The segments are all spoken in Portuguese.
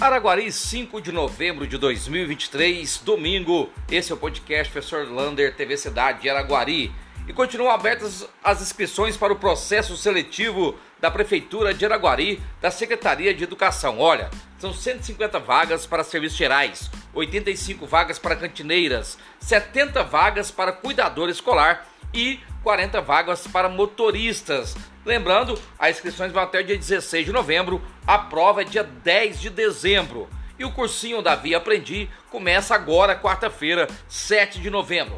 Araguari, 5 de novembro de 2023, domingo. Esse é o podcast Professor Lander, TV Cidade de Araguari. E continuam abertas as inscrições para o processo seletivo da Prefeitura de Araguari, da Secretaria de Educação. Olha, são 150 vagas para serviços gerais, 85 vagas para cantineiras, 70 vagas para cuidador escolar e 40 vagas para motoristas. Lembrando, as inscrições vão até o dia 16 de novembro, a prova é dia 10 de dezembro. E o cursinho da Via Aprendi começa agora, quarta-feira, 7 de novembro.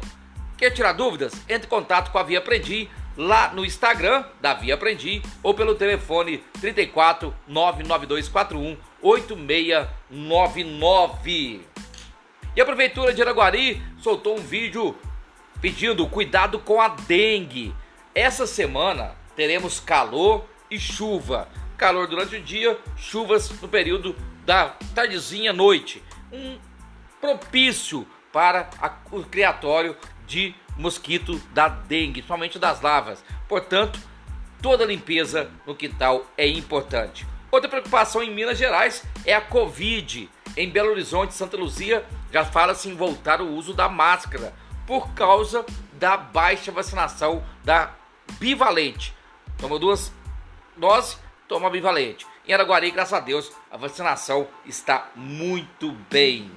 Quer tirar dúvidas? Entre em contato com a Via Aprendi lá no Instagram da Via Aprendi ou pelo telefone 34 99241 8699. E a Prefeitura de Araguari soltou um vídeo pedindo cuidado com a dengue. Essa semana teremos calor e chuva. Calor durante o dia, chuvas no período da tardezinha noite. Um propício para o criatório de mosquito da dengue, somente das lavas. Portanto, toda limpeza no quintal é importante. Outra preocupação em Minas Gerais é a Covid. Em Belo Horizonte, Santa Luzia, já fala-se em voltar o uso da máscara por causa da baixa vacinação da bivalente. Toma duas doses, toma bivalente. Em Araguari, graças a Deus, a vacinação está muito bem.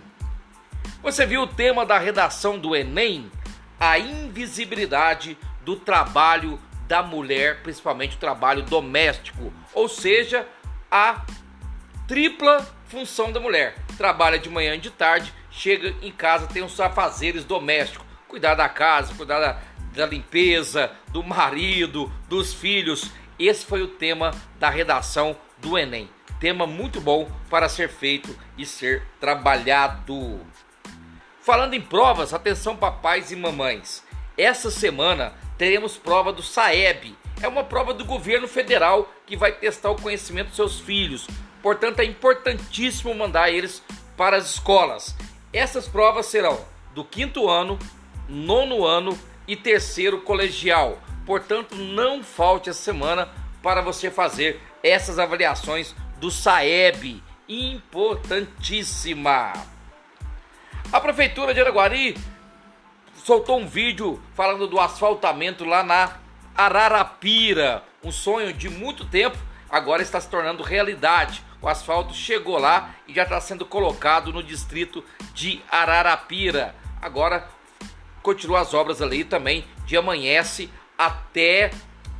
Você viu o tema da redação do Enem? A invisibilidade do trabalho da mulher, principalmente o trabalho doméstico, ou seja, a tripla função da mulher. Trabalha de manhã e de tarde, chega em casa, tem os afazeres domésticos cuidar da casa, cuidar da, da limpeza, do marido, dos filhos. Esse foi o tema da redação do Enem. Tema muito bom para ser feito e ser trabalhado. Falando em provas, atenção papais e mamães. Essa semana teremos prova do SAEB. É uma prova do governo federal que vai testar o conhecimento dos seus filhos. Portanto, é importantíssimo mandar eles para as escolas. Essas provas serão do quinto ano, nono ano e terceiro colegial. Portanto, não falte essa semana para você fazer essas avaliações do SAEB, importantíssima. A prefeitura de Araguari soltou um vídeo falando do asfaltamento lá na Ararapira, um sonho de muito tempo, agora está se tornando realidade. O asfalto chegou lá e já está sendo colocado no distrito de Ararapira. Agora continua as obras ali também de Amanhece até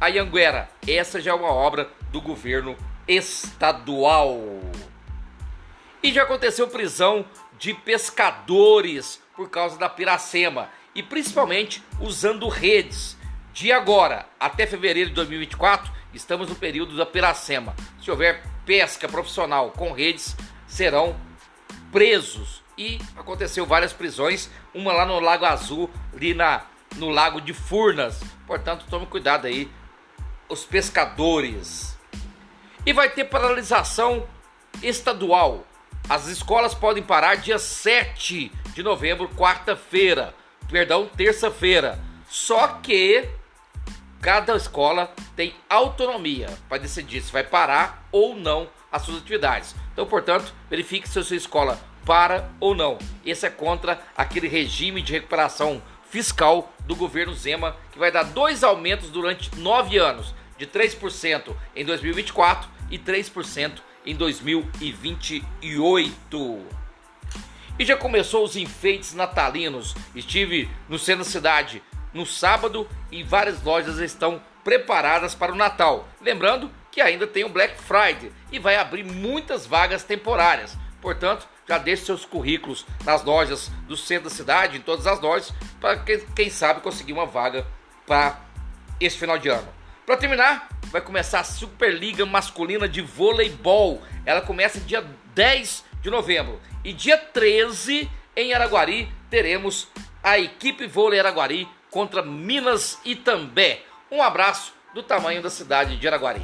a Anhanguera. Essa já é uma obra do governo estadual. E já aconteceu prisão de pescadores por causa da piracema e principalmente usando redes. De agora até fevereiro de 2024, estamos no período da piracema. Se houver pesca profissional com redes, serão presos e aconteceu várias prisões, uma lá no Lago Azul, ali na, no Lago de Furnas. Portanto, tome cuidado aí, os pescadores. E vai ter paralisação estadual. As escolas podem parar dia 7 de novembro, quarta-feira. Perdão, terça-feira. Só que cada escola tem autonomia para decidir se vai parar ou não as suas atividades. Então, portanto, verifique se a sua escola para ou não. Esse é contra aquele regime de recuperação fiscal do governo Zema, que vai dar dois aumentos durante nove anos, de 3% em 2024 e 3% em 2028. E já começou os enfeites natalinos. Estive no centro da cidade no sábado e várias lojas estão preparadas para o Natal. Lembrando que ainda tem o Black Friday e vai abrir muitas vagas temporárias. Portanto, já deixe seus currículos nas lojas do centro da cidade, em todas as lojas, para quem, quem sabe conseguir uma vaga para esse final de ano. Para terminar, vai começar a Superliga Masculina de Voleibol. Ela começa dia 10 de novembro. E dia 13, em Araguari, teremos a equipe vôlei Araguari contra Minas Itambé. Um abraço do tamanho da cidade de Araguari.